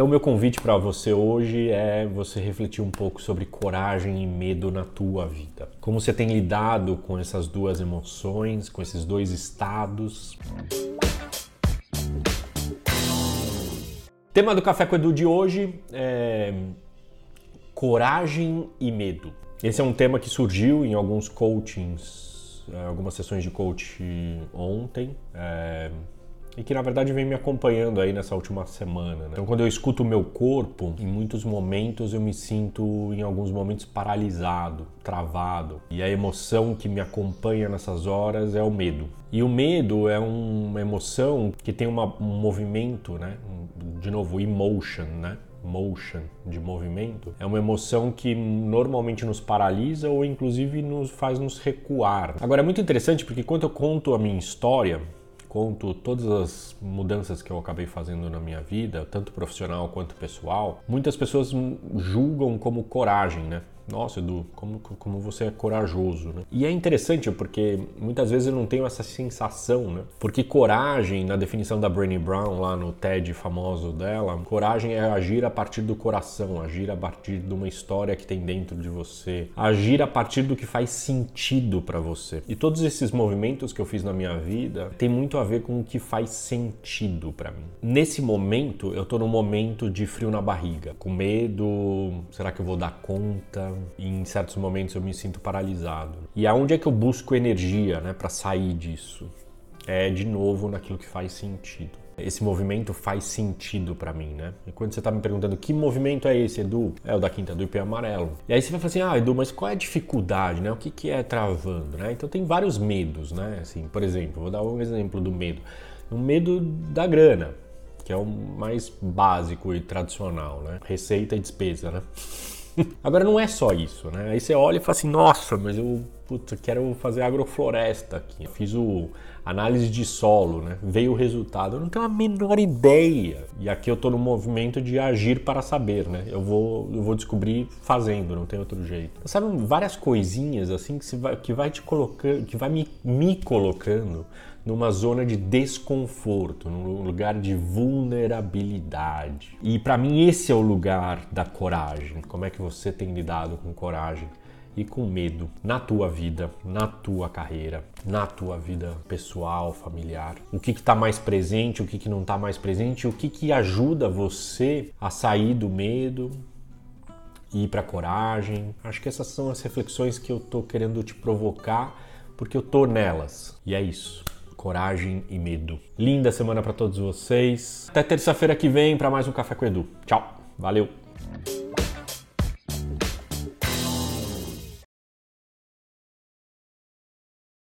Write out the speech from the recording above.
Então, meu convite para você hoje é você refletir um pouco sobre coragem e medo na tua vida. Como você tem lidado com essas duas emoções, com esses dois estados. Tema do Café com Edu de hoje é coragem e medo. Esse é um tema que surgiu em alguns coachings é, algumas sessões de coach ontem. É, e que na verdade vem me acompanhando aí nessa última semana. Né? Então, quando eu escuto o meu corpo, em muitos momentos eu me sinto, em alguns momentos, paralisado, travado. E a emoção que me acompanha nessas horas é o medo. E o medo é uma emoção que tem uma, um movimento, né? De novo, emotion, né? motion, de movimento, é uma emoção que normalmente nos paralisa ou inclusive nos faz nos recuar. Agora é muito interessante porque quando eu conto a minha história, conto todas as mudanças que eu acabei fazendo na minha vida, tanto profissional quanto pessoal, muitas pessoas julgam como coragem, né? Nossa, Edu, como, como você é corajoso, né? E é interessante porque muitas vezes eu não tenho essa sensação, né? Porque coragem, na definição da Brené Brown, lá no TED famoso dela, coragem é agir a partir do coração, agir a partir de uma história que tem dentro de você, agir a partir do que faz sentido para você. E todos esses movimentos que eu fiz na minha vida tem muito a ver com o que faz sentido para mim. Nesse momento, eu tô num momento de frio na barriga, com medo, será que eu vou dar conta? Em certos momentos eu me sinto paralisado. E aonde é que eu busco energia, né, para sair disso? É de novo naquilo que faz sentido. Esse movimento faz sentido para mim, né? E quando você tá me perguntando que movimento é esse, Edu? É o da quinta do IP amarelo. E aí você vai falar assim: "Ah, Edu, mas qual é a dificuldade, né? O que que é travando, né?" Então tem vários medos, né? Assim, por exemplo, vou dar um exemplo do medo. O medo da grana, que é o mais básico e tradicional, né? Receita e despesa, né? Agora não é só isso, né? Aí você olha e fala assim, nossa, mas eu putz, quero fazer agrofloresta aqui. Eu fiz o análise de solo, né? Veio o resultado, eu não tenho a menor ideia. E aqui eu estou no movimento de agir para saber, né? Eu vou, eu vou descobrir fazendo, não tem outro jeito. Sabe várias coisinhas assim que, vai, que vai te colocando, que vai me, me colocando numa zona de desconforto, num lugar de vulnerabilidade. E para mim esse é o lugar da coragem. Como é que você tem lidado com coragem? E com medo na tua vida, na tua carreira, na tua vida pessoal, familiar. O que está mais presente, o que, que não está mais presente, o que, que ajuda você a sair do medo e ir para coragem. Acho que essas são as reflexões que eu estou querendo te provocar porque eu tô nelas. E é isso coragem e medo. Linda semana para todos vocês. Até terça-feira que vem para mais um Café com Edu. Tchau. Valeu.